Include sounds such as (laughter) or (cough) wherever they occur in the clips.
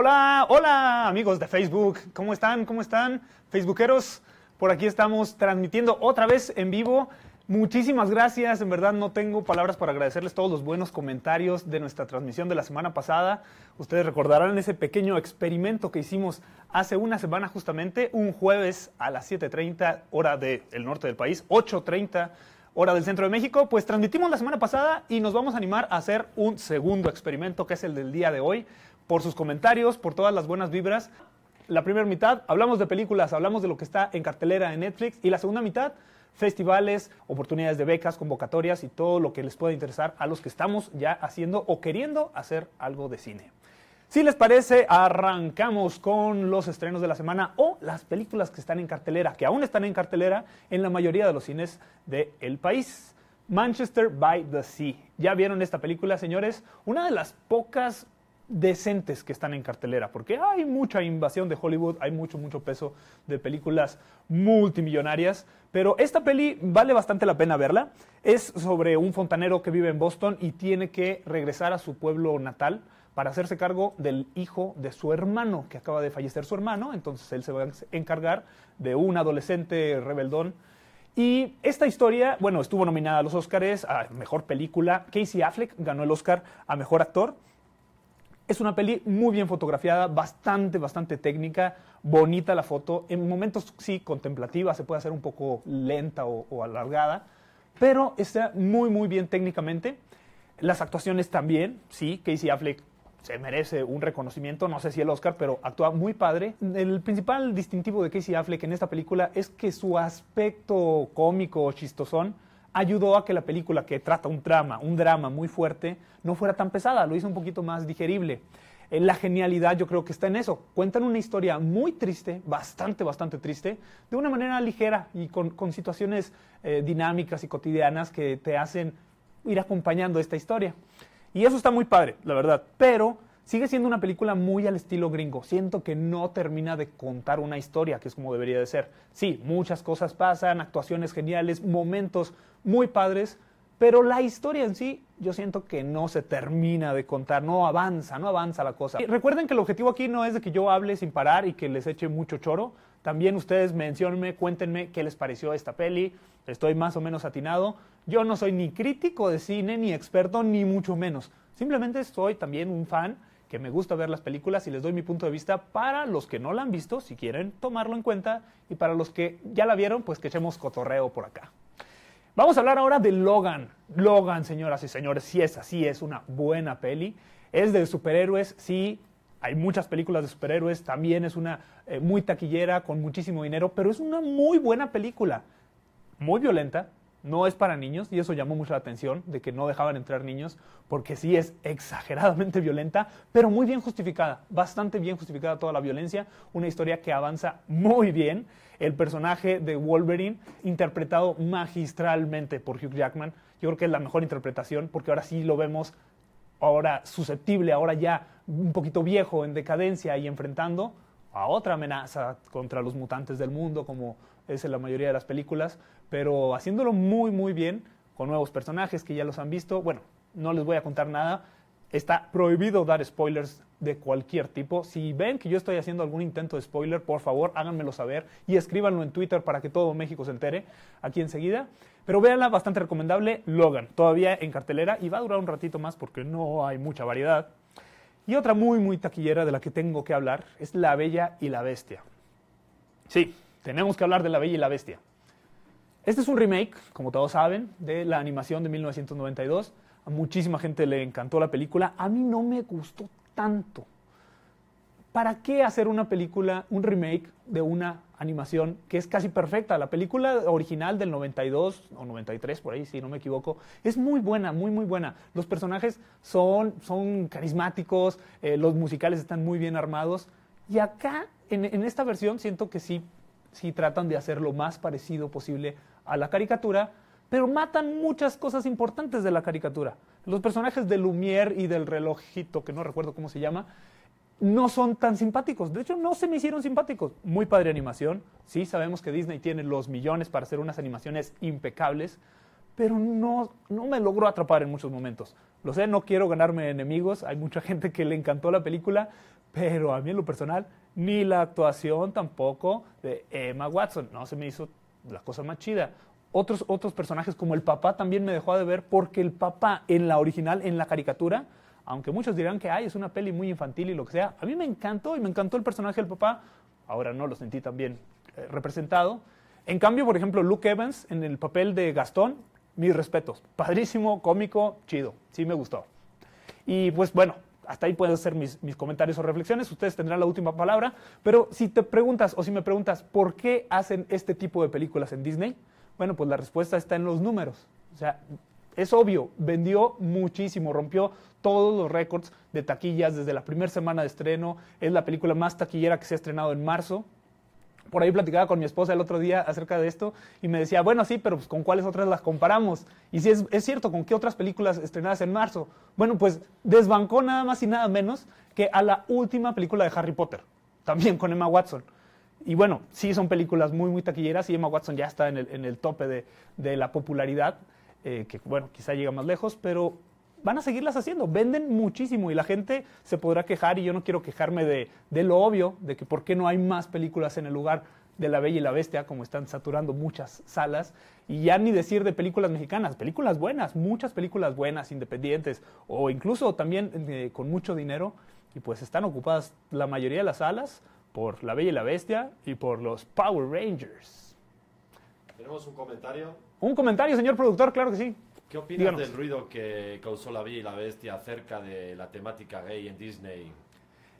Hola, hola amigos de Facebook, ¿cómo están? ¿Cómo están? Facebookeros, por aquí estamos transmitiendo otra vez en vivo. Muchísimas gracias, en verdad no tengo palabras para agradecerles todos los buenos comentarios de nuestra transmisión de la semana pasada. Ustedes recordarán ese pequeño experimento que hicimos hace una semana justamente, un jueves a las 7.30 hora del norte del país, 8.30 hora del centro de México. Pues transmitimos la semana pasada y nos vamos a animar a hacer un segundo experimento que es el del día de hoy por sus comentarios, por todas las buenas vibras. La primera mitad hablamos de películas, hablamos de lo que está en cartelera en Netflix y la segunda mitad festivales, oportunidades de becas, convocatorias y todo lo que les pueda interesar a los que estamos ya haciendo o queriendo hacer algo de cine. Si les parece, arrancamos con los estrenos de la semana o las películas que están en cartelera, que aún están en cartelera en la mayoría de los cines del país. Manchester by the Sea. ¿Ya vieron esta película, señores? Una de las pocas decentes que están en cartelera, porque hay mucha invasión de Hollywood, hay mucho, mucho peso de películas multimillonarias, pero esta peli vale bastante la pena verla. Es sobre un fontanero que vive en Boston y tiene que regresar a su pueblo natal para hacerse cargo del hijo de su hermano, que acaba de fallecer su hermano, entonces él se va a encargar de un adolescente rebeldón. Y esta historia, bueno, estuvo nominada a los Oscars a Mejor Película. Casey Affleck ganó el Oscar a Mejor Actor. Es una peli muy bien fotografiada, bastante, bastante técnica, bonita la foto. En momentos sí contemplativa, se puede hacer un poco lenta o, alargada, pero está muy, muy bien técnicamente. Las actuaciones también, sí, Casey Affleck se merece un reconocimiento, no sé si el Oscar, pero actúa muy padre. El principal distintivo de Casey Affleck en esta película es que su aspecto cómico o chistosón ayudó a que la película que trata un drama, un drama muy fuerte, no fuera tan pesada, lo hizo un poquito más digerible. Eh, la genialidad yo creo que está en eso. Cuentan una historia muy triste, bastante, bastante triste, de una manera ligera y con, situaciones eh, dinámicas y cotidianas que te hacen ir acompañando esta historia. Y eso está muy padre, la verdad. Pero Sigue siendo una película muy al estilo gringo. Siento que no termina de contar una historia, que es como debería de ser. Sí, muchas cosas pasan, actuaciones geniales, momentos muy padres, pero la historia en sí yo siento que no se termina de contar, no avanza, no avanza la cosa. Y recuerden que el objetivo aquí no es de que yo hable sin parar y que les eche mucho choro. También ustedes menciónenme, cuéntenme qué les pareció esta peli. Estoy más o menos atinado. Yo no soy ni crítico de cine, ni experto, ni mucho menos. Simplemente soy también un fan que me gusta ver las películas y les doy mi punto de vista para los que no la han visto, si quieren tomarlo en cuenta, y para los que ya la vieron, pues que echemos cotorreo por acá. Vamos a hablar ahora de Logan. Logan, señoras y señores, sí es así, es una buena peli. Es de superhéroes, sí, hay muchas películas de superhéroes, también es una eh, muy taquillera, con muchísimo dinero, pero es una muy buena película. Muy violenta, no es para niños y eso llamó mucho la atención de que no dejaban entrar niños porque sí es exageradamente violenta, pero muy bien justificada, bastante bien justificada toda la violencia, una historia que avanza muy bien. El personaje de Wolverine interpretado magistralmente por Hugh Jackman, yo creo que es la mejor interpretación porque ahora sí lo vemos ahora susceptible, ahora ya un poquito viejo, en decadencia y enfrentando a otra amenaza contra los mutantes del mundo como es en la mayoría de las películas, pero haciéndolo muy, muy bien, con nuevos personajes que ya los han visto. Bueno, no les voy a contar nada. Está prohibido dar spoilers de cualquier tipo. Si ven que yo estoy haciendo algún intento de spoiler, por favor háganmelo saber y escríbanlo en Twitter para que todo México se entere aquí enseguida. Pero véanla, bastante recomendable, Logan, todavía en cartelera y va a durar un ratito más porque no hay mucha variedad. Y otra muy, muy taquillera de la que tengo que hablar es La Bella y la Bestia. Sí, tenemos que hablar de La Bella y la Bestia. Este es un remake, como todos saben, de la animación de 1992. A muchísima gente le encantó la película. A mí no me gustó tanto. ¿Para qué hacer una película, un remake de una animación que es casi perfecta? La película original del 92 o 93, por ahí, si no me equivoco, es muy buena, muy, muy buena. Los personajes son, son carismáticos, eh, los musicales están muy bien armados. Y acá, en, en esta versión, siento que sí si tratan de hacer lo más parecido posible a la caricatura, pero matan muchas cosas importantes de la caricatura. Los personajes de Lumière y del relojito, que no recuerdo cómo se llama, no son tan simpáticos. De hecho, no se me hicieron simpáticos. Muy padre animación. Sí, sabemos que Disney tiene los millones para hacer unas animaciones impecables, pero no, no me logró atrapar en muchos momentos. Lo sé, no quiero ganarme enemigos. Hay mucha (laughs) gente que le encantó la película, pero a mí en lo personal, ni la actuación tampoco de Emma Watson. No se me hizo la cosa más chida. Otros, otros personajes como el papá también me dejó de ver porque el papá en la original, en la caricatura, aunque muchos dirán que Ay, es una peli muy infantil y lo que sea, a mí me encantó y me encantó el personaje del papá. Ahora no lo sentí tan bien eh, representado. En cambio, por ejemplo, Luke Evans en el papel de Gastón, mis respetos. Padrísimo, cómico, chido. Sí me gustó. Y pues bueno, hasta ahí pueden ser mis, mis, comentarios o reflexiones. Ustedes tendrán la última palabra. Pero si te preguntas o si me preguntas por qué hacen este tipo de películas en Disney, bueno, pues la respuesta está en los números. O sea, es obvio, vendió muchísimo, rompió todos los récords de taquillas desde la primera semana de estreno. Es la película más taquillera que se ha estrenado en marzo por ahí platicaba con mi esposa el otro día acerca de esto y me decía, bueno, sí, pero pues, ¿con cuáles otras las comparamos? Y si es, es, cierto, ¿con qué otras películas estrenadas en marzo? Bueno, pues desbancó nada más y nada menos que a la última película de Harry Potter, también con Emma Watson. Y bueno, sí son películas muy, muy taquilleras y Emma Watson ya está en el, en el tope de, de la popularidad, eh, que bueno, quizá llega más lejos, pero van a seguirlas haciendo, venden muchísimo y la gente se podrá quejar y yo no quiero quejarme de, de, lo obvio, de que por qué no hay más películas en el lugar de La Bella y la Bestia, como están saturando muchas salas, y ya ni decir de películas mexicanas, películas buenas, muchas películas buenas, independientes, o incluso también eh, con mucho dinero, y pues están ocupadas la mayoría de las salas por La Bella y la Bestia y por los Power Rangers. ¿Tenemos un comentario? Un comentario, señor productor, claro que sí. ¿Qué opinas Díganos. del ruido que causó La Bella y la Bestia acerca de la temática gay en Disney?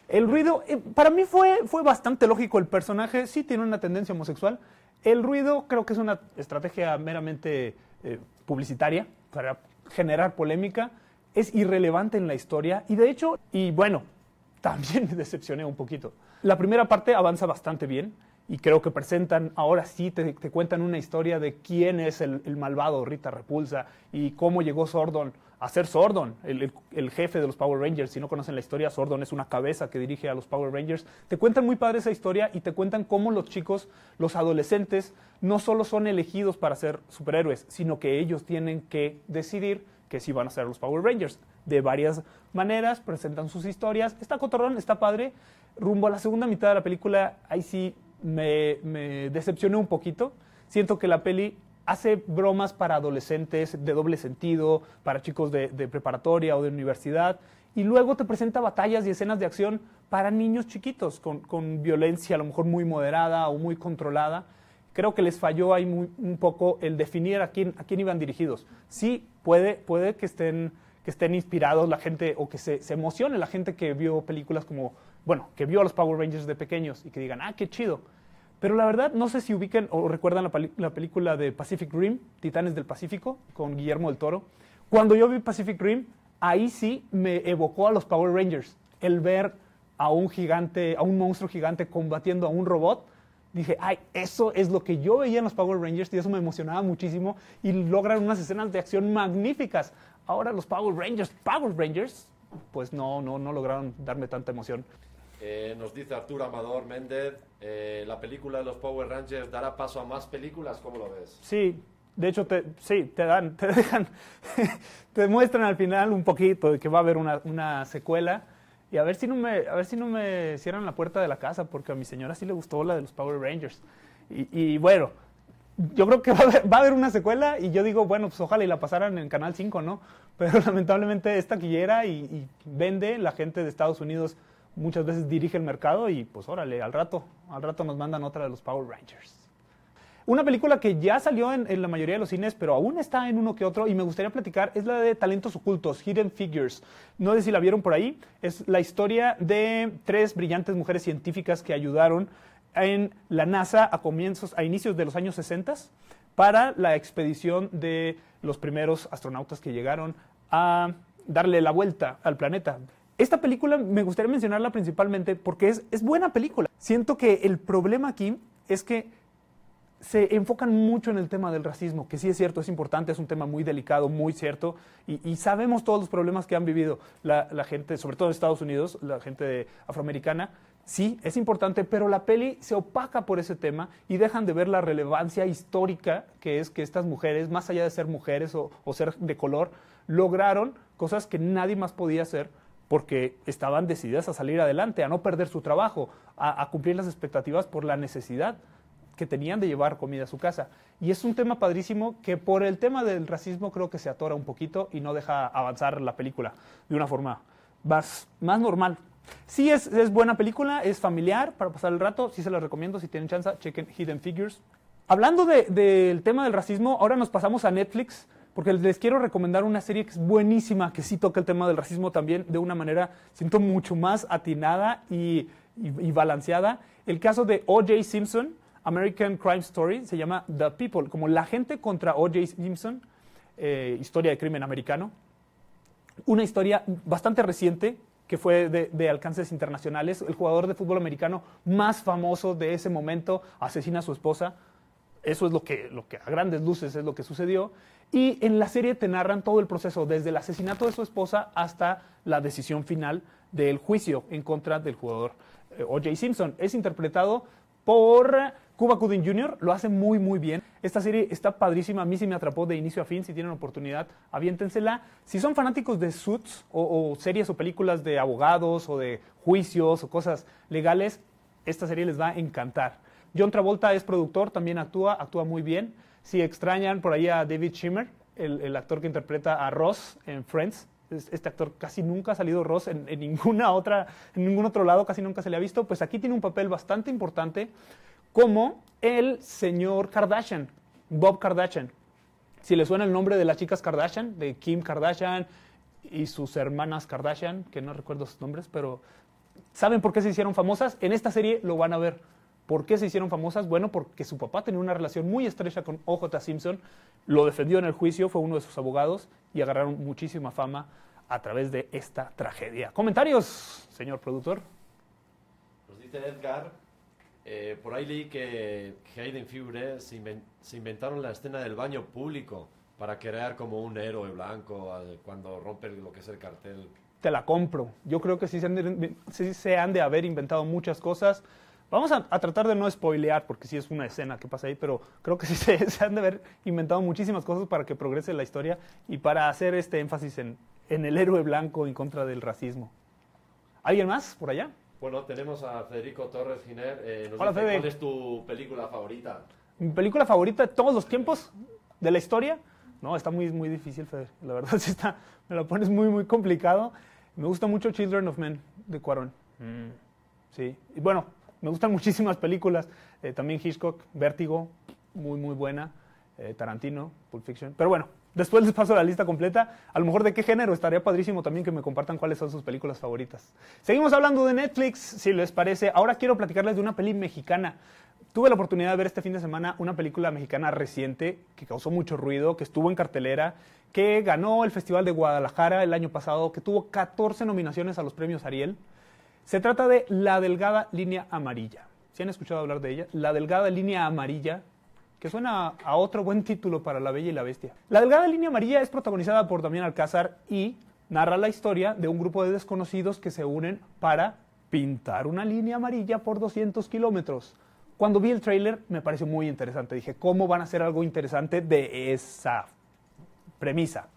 El ruido, eh, para mí fue, fue bastante lógico. El personaje sí tiene una tendencia homosexual. El ruido creo que es una estrategia meramente eh, publicitaria para generar polémica. Es irrelevante en la historia y de hecho, y bueno, (laughs) también me decepcioné un poquito. La primera parte avanza bastante bien y creo que presentan, ahora sí te, te cuentan una historia de quién es el, el, malvado Rita Repulsa y cómo llegó Sordon a ser Sordon, el, el, jefe de los Power Rangers. Si no conocen la historia, Sordon es una cabeza que dirige a los Power Rangers. Te cuentan muy padre esa historia y te cuentan cómo los chicos, los adolescentes, no solo son elegidos para ser superhéroes, sino que ellos tienen que decidir que sí van a ser los Power Rangers. De varias maneras, presentan sus historias. Está cotorrón, está padre. Rumbo a la segunda mitad de la película, ahí sí me, me, decepcioné un poquito. Siento que la peli hace bromas para adolescentes de doble sentido, para chicos de, preparatoria o de universidad, y luego te presenta batallas y escenas de acción para niños chiquitos, con, con violencia a lo mejor muy moderada o muy controlada. Creo que les falló ahí muy, un poco el definir a quién, a quién iban dirigidos. Sí, puede, puede que, estén, que estén inspirados la gente o que se emocione la gente que vio películas como bueno, que vio a los Power Rangers de pequeños y que digan, ah, qué chido. Pero la verdad, no sé si ubiquen o recuerdan la, la, película de Pacific Rim, Titanes del Pacífico, con Guillermo del Toro. Cuando yo vi Pacific Rim, ahí sí me evocó a los Power Rangers. El ver a un gigante, a un monstruo gigante combatiendo a un robot, dije, ay, eso es lo que yo veía en los Power Rangers y eso me emocionaba muchísimo y logran unas escenas de acción magníficas. Ahora los Power Rangers, Power Rangers, pues no, no, no lograron darme tanta emoción. Eh, nos dice Arturo Amador Méndez, eh, ¿la película de los Power Rangers dará paso a más películas? ¿Cómo lo ves? Sí, de hecho, te, sí, te dan, (laughs) te dejan, te muestran al final un poquito de que va a haber una, una, secuela. Y a ver si no me, a ver si no me cierran la puerta de la casa, porque a mi señora sí le gustó la de los Power Rangers. Y, bueno, yo creo que va a, haber, va a, haber, una secuela y yo digo, bueno, pues ojalá y la pasaran en Canal 5, ¿no? Pero (laughs) lamentablemente es taquillera y, y vende, la gente de Estados Unidos muchas veces dirige el mercado y pues órale, al rato, al rato nos mandan otra de los Power Rangers. Una película que ya salió en, la mayoría de los cines, pero aún está en uno que otro y me gustaría platicar, es la de Talentos Ocultos, Hidden Figures. No sé si la vieron por ahí. Es la historia de tres brillantes mujeres científicas que ayudaron en la NASA a comienzos, a inicios de los años 60 para la expedición de los primeros astronautas que llegaron a darle la vuelta al planeta. Esta película me gustaría mencionarla principalmente porque es, es buena película. Siento que el problema aquí es que se enfocan mucho en el tema del racismo, que sí es cierto, es importante, es un tema muy delicado, muy cierto, y, y sabemos todos los problemas que han vivido la, la, gente, sobre todo en Estados Unidos, la gente afroamericana. Sí, es importante, pero la peli se opaca por ese tema y dejan de ver la relevancia histórica que es que estas mujeres, más allá de ser mujeres o, o ser de color, lograron cosas que nadie más podía hacer porque estaban decididas a salir adelante, a no perder su trabajo, a, cumplir las expectativas por la necesidad que tenían de llevar comida a su casa. Y es un tema padrísimo que por el tema del racismo creo que se atora un poquito y no deja avanzar la película de una forma más, más normal. Sí es, es buena película, es familiar para pasar el rato, sí se la recomiendo, si tienen chance, chequen Hidden Figures. Hablando de- del tema del racismo, ahora nos pasamos a Netflix, porque les quiero recomendar una serie que es buenísima, que sí toca el tema del racismo también de una manera, siento, mucho más atinada y, y- balanceada. El caso de O.J. Simpson, American Crime Story, se llama The People, como la gente contra O.J. Simpson, eh, historia de crimen americano una historia bastante reciente que fue de alcances internacionales. El jugador de fútbol americano más famoso de ese momento asesina a su esposa. Eso es lo que, a grandes luces es lo que sucedió. Y en la serie te narran todo el proceso, desde el asesinato de su esposa hasta la decisión final del juicio en contra del jugador eh, O.J. Simpson. Es interpretado por Cuba Gooding Jr., lo hace muy, muy bien. Esta serie está padrísima, a mí sí me atrapó de inicio a fin, si tienen oportunidad, aviéntensela. Si son fanáticos de Suits o, o series o películas de abogados o de juicios o cosas legales, esta serie les va a encantar. John Travolta es productor, también actúa, actúa muy bien. Si extrañan por ahí a David Schimmer, el, actor que interpreta a Ross en Friends, es- este actor casi nunca ha salido Ross en, en ninguna (laughs) otra, en ningún otro lado, casi nunca se le ha visto, pues aquí tiene un papel bastante importante como el señor Kardashian, Bob Kardashian. Si le suena el nombre de las chicas Kardashian, de Kim Kardashian y sus hermanas Kardashian, que no recuerdo sus nombres, pero ¿saben por qué se hicieron famosas? En esta serie lo van a ver. ¿Por qué se hicieron famosas? Bueno, porque su papá tenía una relación muy estrecha con OJ Simpson, lo defendió en el juicio, fue uno de sus abogados y agarraron muchísima fama a través de esta tragedia. Comentarios, señor productor. Nos dice Edgar, eh, por ahí leí que Hayden Fure se, inven- se inventaron la escena del baño público para crear como un héroe blanco cuando rompe lo que es el cartel. te la compro. Yo creo que sí se han de, sí se han de haber inventado muchas cosas. Vamos a, a tratar de no spoilear, porque sí es una escena que pasa ahí, pero creo que (laughs) sí se, se han de haber inventado muchísimas cosas para que progrese la historia y para hacer este énfasis en, en el héroe blanco en contra del racismo. ¿Alguien más por allá? Bueno, tenemos a Federico Torres Giner. eh, nos Hola, dice, Fede. ¿Cuál es tu película favorita? Mi película favorita de todos los tiempos de la historia. No, está muy, muy difícil, Fede. La verdad, (laughs) sí está, me la pones muy, muy complicado. Me gusta mucho Children of Men de Cuarón. Sí. Y bueno, me gustan (laughs) muchísimas películas. Eh, también Hitchcock, Vértigo, muy, muy buena. Eh, Tarantino, Pulp Fiction. Pero bueno, después les paso la lista completa. A lo mejor de qué género estaría padrísimo también que me compartan cuáles son sus películas favoritas. Seguimos hablando de Netflix, si les parece. Ahora quiero platicarles de una peli mexicana. Tuve la oportunidad de ver este fin de semana una película mexicana reciente que causó mucho ruido, que estuvo en cartelera, que ganó el Festival de Guadalajara el año pasado, que tuvo 14 nominaciones a los premios Ariel. Se trata de La Delgada Línea Amarilla. ¿Sí han escuchado hablar de ella? La Delgada Línea Amarilla, que suena a otro buen título para La Bella y la Bestia. La Delgada Línea Amarilla es protagonizada por Damián Alcázar y narra la historia de un grupo de desconocidos que se unen para pintar una línea amarilla por 200 kilómetros. Cuando vi el tráiler me pareció muy interesante. Dije, ¿cómo van a hacer algo interesante de esa premisa,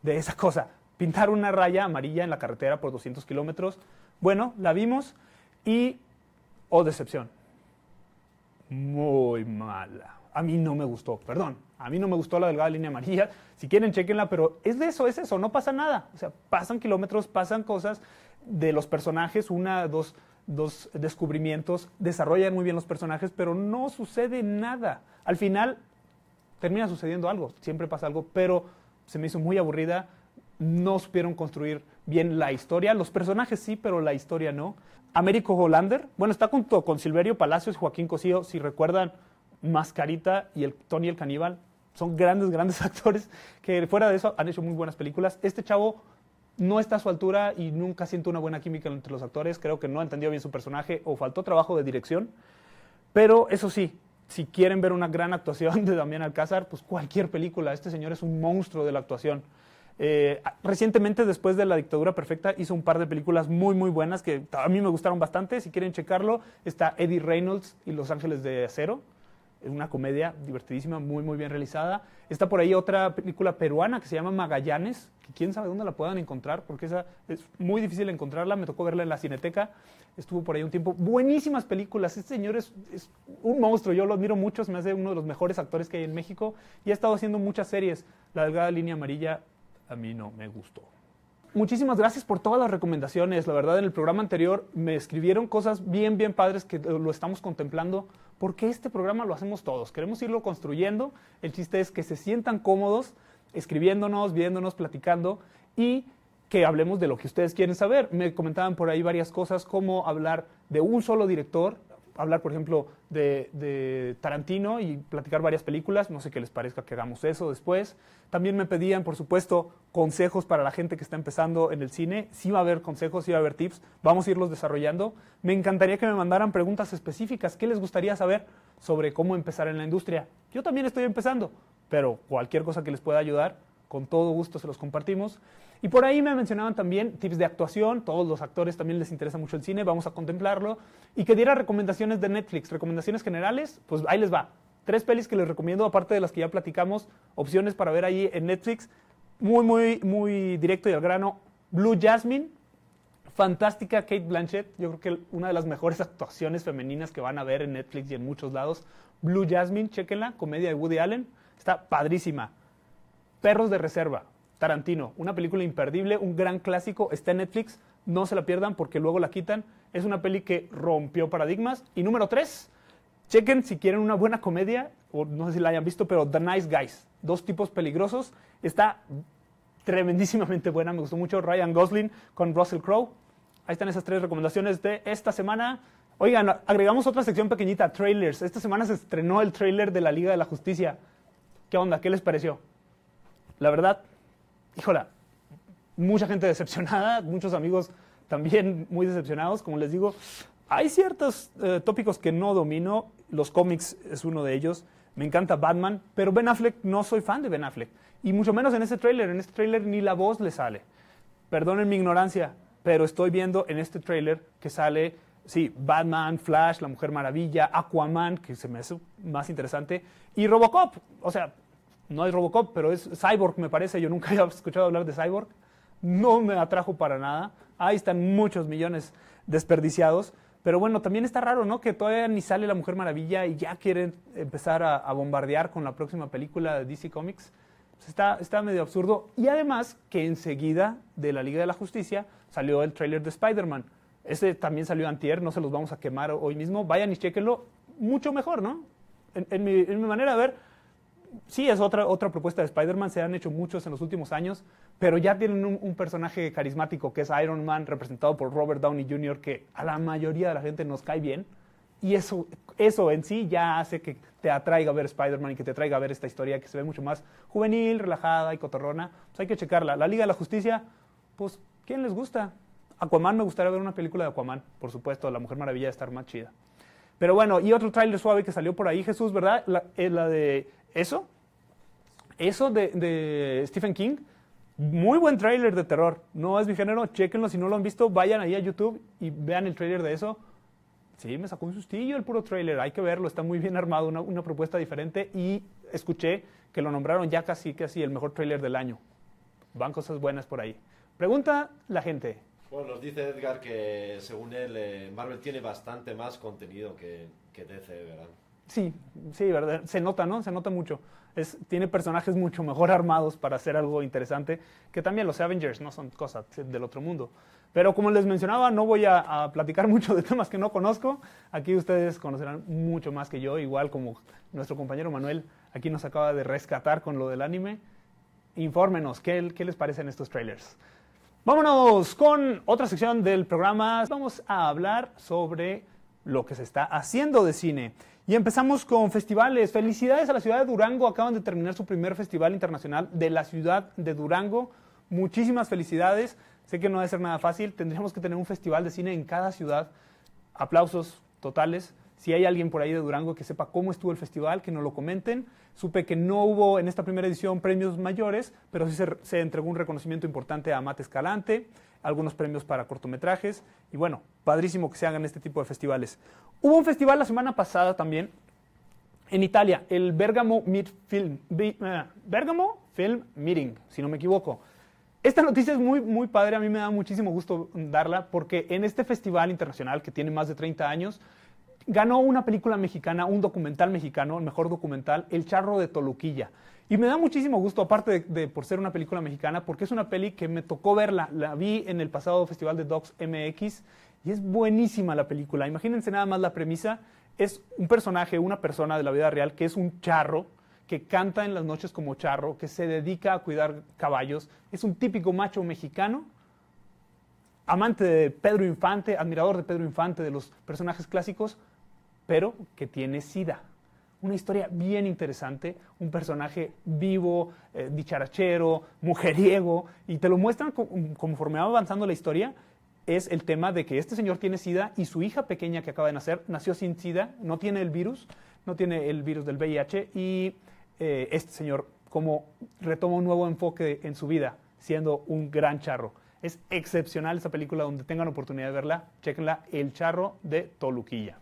de esa cosa? Pintar una raya amarilla en la carretera por 200 kilómetros. Bueno, la vimos y, oh decepción, muy mala. A mí no me gustó, perdón. A mí no me gustó la delgada línea amarilla. Si quieren, chequenla, pero es de eso, es eso, no pasa nada. O sea, pasan kilómetros, pasan cosas de los personajes, una, dos, dos descubrimientos, desarrollan muy bien los personajes, pero no sucede nada. Al final termina sucediendo algo, siempre pasa algo, pero se me hizo muy aburrida. No supieron construir bien la historia. Los personajes sí, pero la historia no. Américo Hollander, bueno, está junto con Silverio Palacios, Joaquín Cosío, si recuerdan, Mascarita y el Tony el Caníbal. Son grandes, grandes (laughs) actores que fuera de eso han hecho muy buenas películas. Este chavo no está a su altura y nunca siento una buena química entre los actores. Creo que no entendió bien su personaje o faltó trabajo de dirección. Pero eso sí, si quieren ver una gran actuación de Damián Alcázar, pues cualquier película. Este señor es un monstruo de la actuación. Eh, recientemente, después de La Dictadura Perfecta, hizo un par de películas muy, muy buenas que a mí me gustaron bastante. Si quieren checarlo, está Eddie Reynolds y Los Ángeles de Acero. Es una comedia divertidísima, muy, muy bien realizada. Está por ahí otra película peruana que se llama Magallanes, que quién sabe dónde la puedan encontrar, porque esa es muy difícil encontrarla. Me tocó verla en la Cineteca. Estuvo por ahí un tiempo. Buenísimas películas. Este señor es, es un monstruo. Yo lo admiro mucho. Se me hace uno de los mejores actores que hay en México. Y ha estado haciendo muchas series. La delgada línea amarilla a mí no me gustó muchísimas gracias por todas las recomendaciones. La verdad, en el programa anterior me escribieron cosas bien, bien padres que lo estamos contemplando, porque este programa lo hacemos todos. Queremos irlo construyendo. El chiste es que se sientan cómodos escribiéndonos, viéndonos, platicando y que hablemos de lo que ustedes quieren saber. Me comentaban por ahí varias cosas, como hablar de un solo director, hablar, por ejemplo, de, Tarantino y platicar varias películas. No sé qué les parezca que hagamos eso después. También me pedían, por supuesto, consejos para la gente que está empezando en el cine. Sí va a haber consejos, sí va a haber tips. Vamos a irlos desarrollando. Me encantaría que me mandaran preguntas específicas. ¿Qué les gustaría saber sobre cómo empezar en la industria? Yo también estoy empezando, pero cualquier cosa que les pueda ayudar, con todo gusto se los compartimos. Y por ahí me mencionaban también tips de actuación, todos los actores también les interesa mucho el cine, vamos a contemplarlo. Y que diera recomendaciones de Netflix, recomendaciones generales, pues ahí les va. Tres pelis que les recomiendo, aparte de las que ya platicamos, opciones para ver ahí en Netflix. Muy, muy, muy directo y al grano. Blue Jasmine, fantástica Kate Blanchett, yo creo que una de las mejores (laughs) actuaciones femeninas que van a ver en Netflix y en muchos lados. Blue Jasmine, chequenla, comedia de Woody Allen, está padrísima. Perros de Reserva, Tarantino, una película imperdible, un gran clásico, está en Netflix, no se la pierdan porque luego la quitan. Es una peli que rompió paradigmas. Y número tres, chequen si quieren una buena comedia, o no sé si la hayan visto, pero The Nice Guys, dos tipos peligrosos. Está tremendísimamente buena, me gustó mucho. Ryan Gosling con Russell Crowe. Ahí están esas tres recomendaciones de esta semana. Oigan, agregamos otra sección pequeñita, trailers. Esta semana se estrenó el trailer de la Liga de la Justicia. ¿Qué onda? ¿Qué les pareció? La verdad, híjola, mucha gente decepcionada, muchos amigos también muy decepcionados. Como les digo, hay ciertos eh, tópicos que no domino. Los cómics es uno de ellos. Me encanta Batman, pero Ben Affleck no soy fan de Ben Affleck. Y mucho menos en este tráiler. En este tráiler ni la voz le sale. Perdonen mi ignorancia, pero estoy viendo en este tráiler que sale, sí, Batman, Flash, La Mujer Maravilla, Aquaman, que se me hace más interesante, y Robocop. O sea, no es Robocop, pero es Cyborg, me parece. Yo nunca (laughs) había escuchado hablar de Cyborg. No me atrajo para nada. Ahí están muchos millones desperdiciados. Pero bueno, también está raro, ¿no? Que todavía ni sale la Mujer Maravilla y ya quieren empezar a, bombardear con la próxima película de DC Comics. Pues está, está medio absurdo. Y además que enseguida de la Liga de la Justicia salió el tráiler de Spider-Man. Ese también salió antier, no se los vamos a quemar hoy mismo. Vayan y chequenlo. Mucho mejor, ¿no? en mi manera de ver, sí es otra, otra propuesta de Spider-Man, se han hecho muchos en los últimos años, pero ya tienen un, personaje carismático que es Iron Man, representado por Robert Downey Jr., que a la mayoría de la gente nos cae bien. Y eso, eso en sí ya hace que te atraiga a ver Spider-Man y que te atraiga a ver esta historia que se ve mucho más juvenil, relajada y cotorrona. Pues hay que checarla. La Liga de la Justicia, pues, ¿quién les gusta? Aquaman, me gustaría ver una película de Aquaman, por supuesto, La Mujer Maravilla de estar más chida. Pero bueno, y otro tráiler suave que salió por ahí, Jesús, ¿verdad? La, eh, la de eso, eso de, Stephen King, muy buen trailer de terror. No es mi género, chequenlo. Si no lo han visto, vayan ahí a YouTube y vean el trailer de eso. Sí, me sacó un sustillo el puro trailer. Hay que verlo, está muy bien armado, una, una propuesta diferente. Y escuché que lo nombraron ya casi, casi el mejor trailer del año. Van cosas buenas por ahí. Pregunta la gente. Bueno, nos dice Edgar que según él, eh, Marvel tiene bastante más contenido que, que DC, ¿verdad? Sí, sí, ¿verdad? Se nota, ¿no? Se nota mucho. Tiene personajes mucho mejor armados para hacer algo interesante, que también los Avengers no son cosas del otro mundo. Pero como les mencionaba, no voy a, platicar (laughs) mucho de temas que no conozco. Aquí ustedes conocerán mucho más que yo, igual como nuestro compañero Manuel aquí nos acaba de rescatar con lo del anime. Infórmenos, ¿qué, qué les parecen estos trailers? Vámonos con otra sección del programa. Vamos a hablar sobre lo que se está haciendo de cine. Y empezamos con festivales. Felicidades a la ciudad de Durango. Acaban de terminar su primer festival internacional de la ciudad de Durango. Muchísimas felicidades. Sé que no debe ser nada fácil. Tendríamos que tener un festival de cine en cada ciudad. Aplausos totales. Si hay alguien por ahí de Durango que sepa cómo estuvo el festival, que nos lo comenten. Supe que no hubo en esta primera edición premios mayores, pero sí se, se entregó un reconocimiento importante a Mate Escalante, algunos premios para cortometrajes. Y bueno, padrísimo que se hagan este tipo de festivales. Hubo un festival la semana pasada también En Italia, el Bergamo, Film, eh, Bergamo Film Meeting, si no me equivoco. Esta noticia es muy, muy padre, a mí me da muchísimo gusto darla porque en este festival internacional que tiene más de 30 años, ganó una película mexicana, un documental mexicano, el mejor documental, El Charro de Toluquilla. Y me da muchísimo gusto, aparte de, por ser una película mexicana, porque es una peli que me tocó verla. La vi en el pasado Festival de Docs MX y es buenísima la película. Imagínense nada más la premisa. Es un personaje, una persona de la vida real que es un charro, que canta en las noches como charro, que se dedica a cuidar caballos. Es un típico macho mexicano, amante de Pedro Infante, admirador de Pedro Infante, de los personajes clásicos, pero que tiene sida. Una historia bien interesante, un personaje vivo, eh, dicharachero, mujeriego, y te lo muestran conforme va avanzando la historia. Es el tema de que este señor tiene sida y su hija pequeña que acaba de nacer nació sin sida, no tiene el virus, no tiene el virus del VIH y eh, este señor como retoma un nuevo enfoque en su vida, siendo un gran charro. Es excepcional esa película, donde tengan oportunidad de verla, chequenla, El Charro de Toluquilla.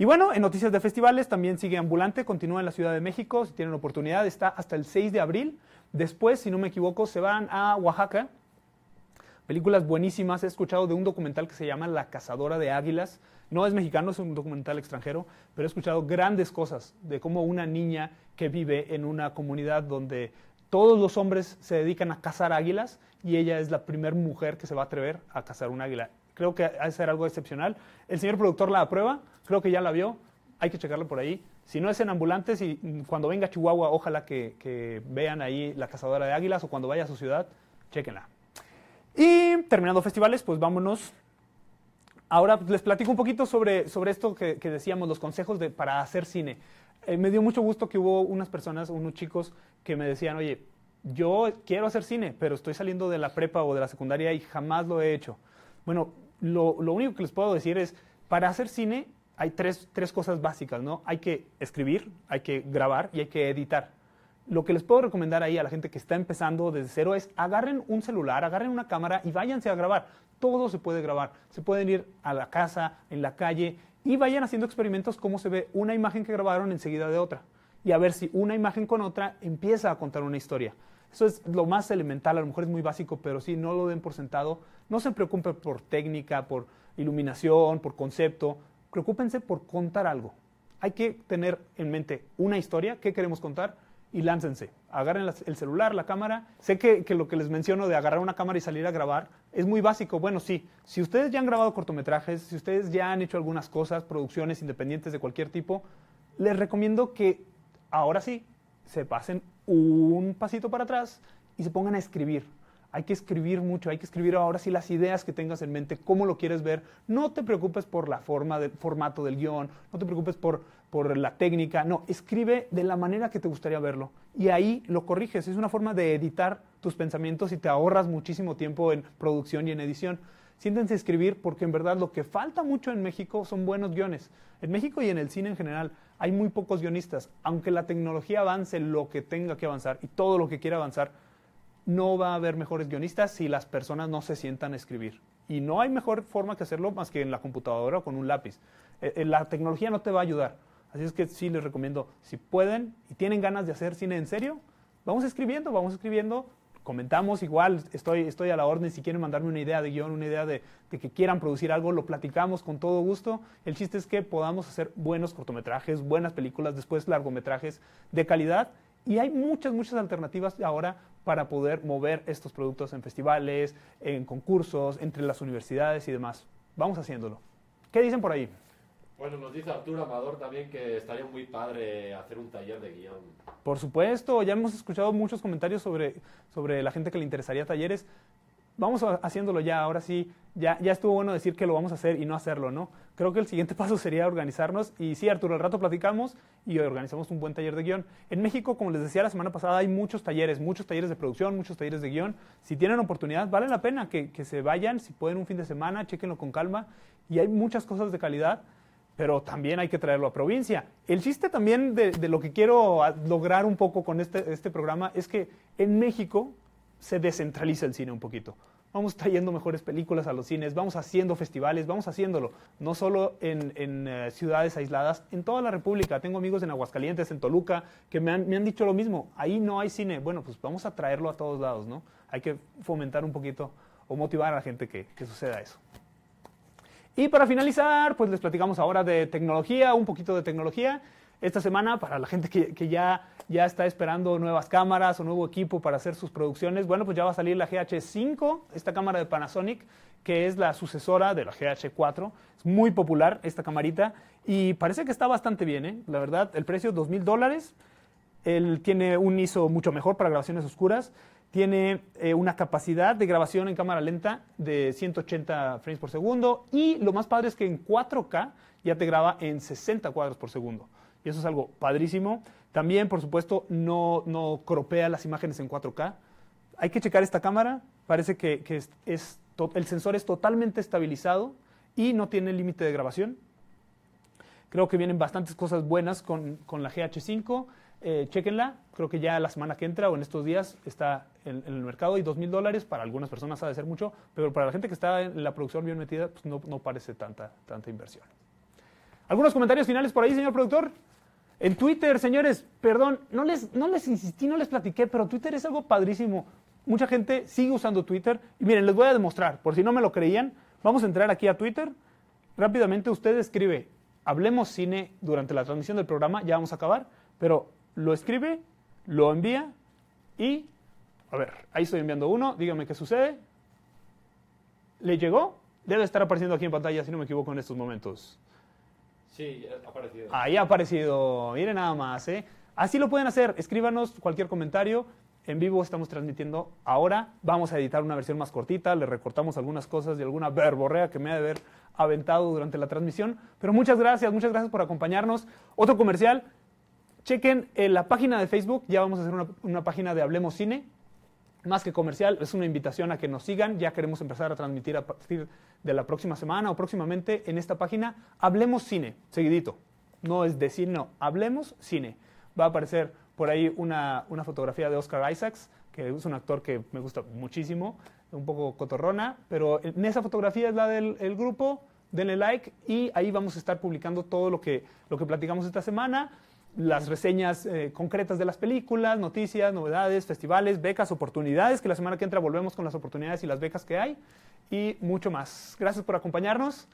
Y bueno, en noticias de festivales también sigue Ambulante, continúa en la Ciudad de México, si tienen oportunidad, está hasta el 6 de abril. Después, si no me equivoco, se van a Oaxaca. Películas buenísimas, he escuchado de un documental que se llama La Cazadora de Águilas. No es mexicano, es un documental extranjero, pero he escuchado grandes cosas de cómo una niña que vive en una comunidad donde todos los hombres se dedican a cazar águilas y ella es la primera mujer que se va a atrever a cazar un águila. Creo que ha de ser algo excepcional. El señor productor la aprueba, creo que ya la vio, hay que checarlo por ahí. Si no es en ambulantes y cuando venga a Chihuahua, ojalá que, vean ahí la cazadora de águilas o cuando vaya a su ciudad, chequenla. Y terminando festivales, pues vámonos. Ahora les platico un poquito sobre, sobre esto que, decíamos, los consejos de, para hacer cine. Eh, me dio mucho gusto que hubo unas personas, unos chicos que me decían, oye, yo quiero hacer cine, pero estoy saliendo de la prepa o de la secundaria y jamás lo he hecho. Bueno, lo, único que les puedo decir es, para hacer cine hay tres, tres, cosas básicas, ¿no? Hay que escribir, hay que grabar y hay que editar. Lo que les puedo recomendar ahí a la gente que está empezando desde cero es agarren un celular, agarren una cámara y váyanse a grabar. Todo se puede grabar. Se pueden ir a la casa, en la calle y vayan haciendo experimentos cómo se ve una imagen que grabaron enseguida de otra. Y a ver si una imagen con otra empieza a contar una historia. Eso es lo más elemental, a lo mejor es muy básico, pero sí, no lo den por sentado. No se preocupen por técnica, por iluminación, por concepto. Preocúpense por contar algo. Hay que tener en mente una historia, qué queremos contar, y láncense. Agarren el celular, la cámara. Sé que, que, lo que les menciono de agarrar una cámara y salir a grabar es muy básico. Bueno, sí, si ustedes ya han grabado cortometrajes, si ustedes ya han hecho algunas cosas, producciones independientes de cualquier tipo, les recomiendo que ahora sí se pasen un pasito para atrás y se pongan a escribir. Hay que escribir mucho, hay que escribir ahora sí las ideas que tengas en mente, cómo lo quieres ver. No te preocupes por la forma del formato del guion, no te preocupes por, por la técnica, no, escribe de la manera que te gustaría verlo y ahí lo corriges. Es una forma de editar tus pensamientos y te ahorras muchísimo tiempo en producción y en edición. Siéntense a escribir porque en verdad lo que falta mucho en México son buenos guiones. En México y en el cine en general hay muy pocos guionistas. Aunque la tecnología avance lo que tenga que avanzar y todo lo que quiera avanzar, no va a haber mejores guionistas si las personas no se sientan a escribir. Y no hay mejor forma que hacerlo más que en la computadora o con un lápiz. Eh, eh, la tecnología no te va a ayudar. Así es que sí les recomiendo, si pueden y tienen ganas de hacer cine en serio, vamos escribiendo, vamos escribiendo, comentamos igual, estoy, estoy a la orden, si quieren mandarme una idea de guion, una idea de, que quieran producir algo, lo platicamos con todo gusto. El chiste es que podamos hacer buenos cortometrajes, buenas películas, después largometrajes de calidad. Y hay muchas, muchas alternativas ahora para poder mover estos productos en festivales, en concursos, entre las universidades y demás. Vamos haciéndolo. ¿Qué dicen por ahí? Bueno, nos dice Arturo Amador también que estaría muy padre hacer un taller de guion. Por supuesto, ya hemos escuchado muchos comentarios sobre, sobre la gente que le interesaría talleres. Vamos haciéndolo ya, ahora sí, ya, ya estuvo bueno decir que lo vamos a hacer y no hacerlo, ¿no? Creo que el siguiente (laughs) paso sería organizarnos y sí, Arturo, al rato platicamos y organizamos un buen taller de guion. En México, como les decía la semana pasada, hay muchos talleres, muchos talleres de producción, muchos talleres de guion. Si tienen oportunidad, vale la pena que, que se vayan, si pueden un fin de semana, chequenlo con calma y hay muchas cosas de calidad pero también hay que traerlo a provincia. El chiste también de, lo que quiero lograr un poco con este, este programa es que en México se descentraliza el cine un poquito. vamos trayendo mejores películas a los cines, vamos haciendo festivales, vamos haciéndolo, no solo en, eh, ciudades aisladas, en toda la República. Tengo amigos en Aguascalientes, en Toluca, que me han, dicho lo mismo, ahí no hay cine. Bueno, pues vamos a traerlo a todos lados, ¿no? Hay que fomentar un poquito o motivar a la gente que, que suceda eso. Y para finalizar, pues les platicamos ahora de tecnología, un poquito de tecnología esta semana para la gente que, ya, ya está esperando nuevas cámaras o nuevo equipo para hacer sus producciones. Bueno, pues ya va a salir la GH5, esta cámara de Panasonic, que es la sucesora de la GH4. Es muy popular esta camarita y parece que está bastante bien, ¿eh? La verdad, el precio es 2 dólares. Él tiene un ISO mucho mejor para grabaciones oscuras. Tiene eh, una capacidad de grabación en cámara lenta de 180 frames por segundo. Y lo más padre es que en 4K ya te graba en 60 cuadros por segundo y eso es algo padrísimo. También, por supuesto, no, no cropea las imágenes en 4K. Hay que checar esta cámara, parece que, es, el sensor es totalmente estabilizado y no tiene límite de grabación. Creo que vienen bastantes cosas buenas con, la GH5. Eh, chequenla, creo que ya la semana que entra o en estos días está en, el mercado y dos mil dólares para algunas personas ha de ser mucho, pero para la gente que está en la producción bien metida, pues no, no parece tanta, tanta inversión. ¿Algunos comentarios finales por ahí, señor productor? En Twitter, señores, perdón, no les, no les insistí, no les platiqué, pero Twitter es algo padrísimo. Mucha gente sigue usando Twitter. Y miren, les voy a demostrar, por si no me lo creían, vamos a entrar aquí a Twitter. Rápidamente usted escribe, hablemos cine durante la transmisión del programa, ya vamos a acabar, pero lo escribe, lo envía y, a ver, ahí estoy enviando uno, dígame qué sucede. ¿Le llegó? Debe estar apareciendo aquí en pantalla, si no me equivoco, en estos momentos. Sí, ha aparecido. Ahí ha aparecido, miren nada más. ¿eh? Así lo pueden hacer, escríbanos cualquier comentario. En vivo estamos transmitiendo ahora. Vamos a editar una versión más cortita, le recortamos algunas cosas de alguna verborrea que me ha de haber aventado durante la transmisión. Pero muchas gracias, muchas gracias por acompañarnos. Otro comercial, chequen en la página de Facebook, ya vamos a hacer una, una página de Hablemos Cine más que comercial, es una invitación a que nos sigan. Ya queremos empezar a transmitir a partir de la próxima semana o próximamente en esta página. Hablemos cine, seguidito. No es decir, no, hablemos cine. Va a aparecer por ahí una, fotografía de Oscar Isaacs, que es un actor que me gusta muchísimo, un poco cotorrona, pero en esa fotografía es la del grupo. Denle like y ahí vamos a estar publicando todo lo que, lo que platicamos esta semana las reseñas eh, concretas de las películas, noticias, novedades, festivales, becas, oportunidades, que la semana que entra volvemos con las oportunidades y las becas que hay y mucho más. Gracias por acompañarnos.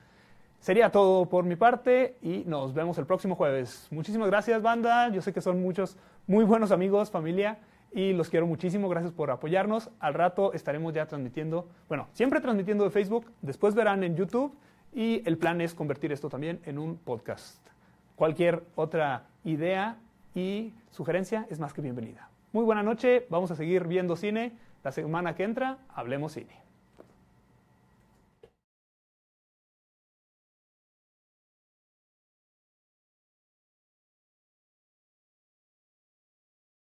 Sería todo por mi parte y nos vemos el próximo jueves. Muchísimas gracias, banda. Yo sé que son muchos muy buenos amigos, familia, y los quiero muchísimo. Gracias por apoyarnos. Al rato estaremos ya transmitiendo, bueno, siempre transmitiendo de Facebook, después verán en YouTube y el plan es convertir esto también en un podcast. Cualquier otra idea y sugerencia es más que bienvenida. Muy buena noche, vamos a seguir viendo cine. La semana que entra, hablemos cine.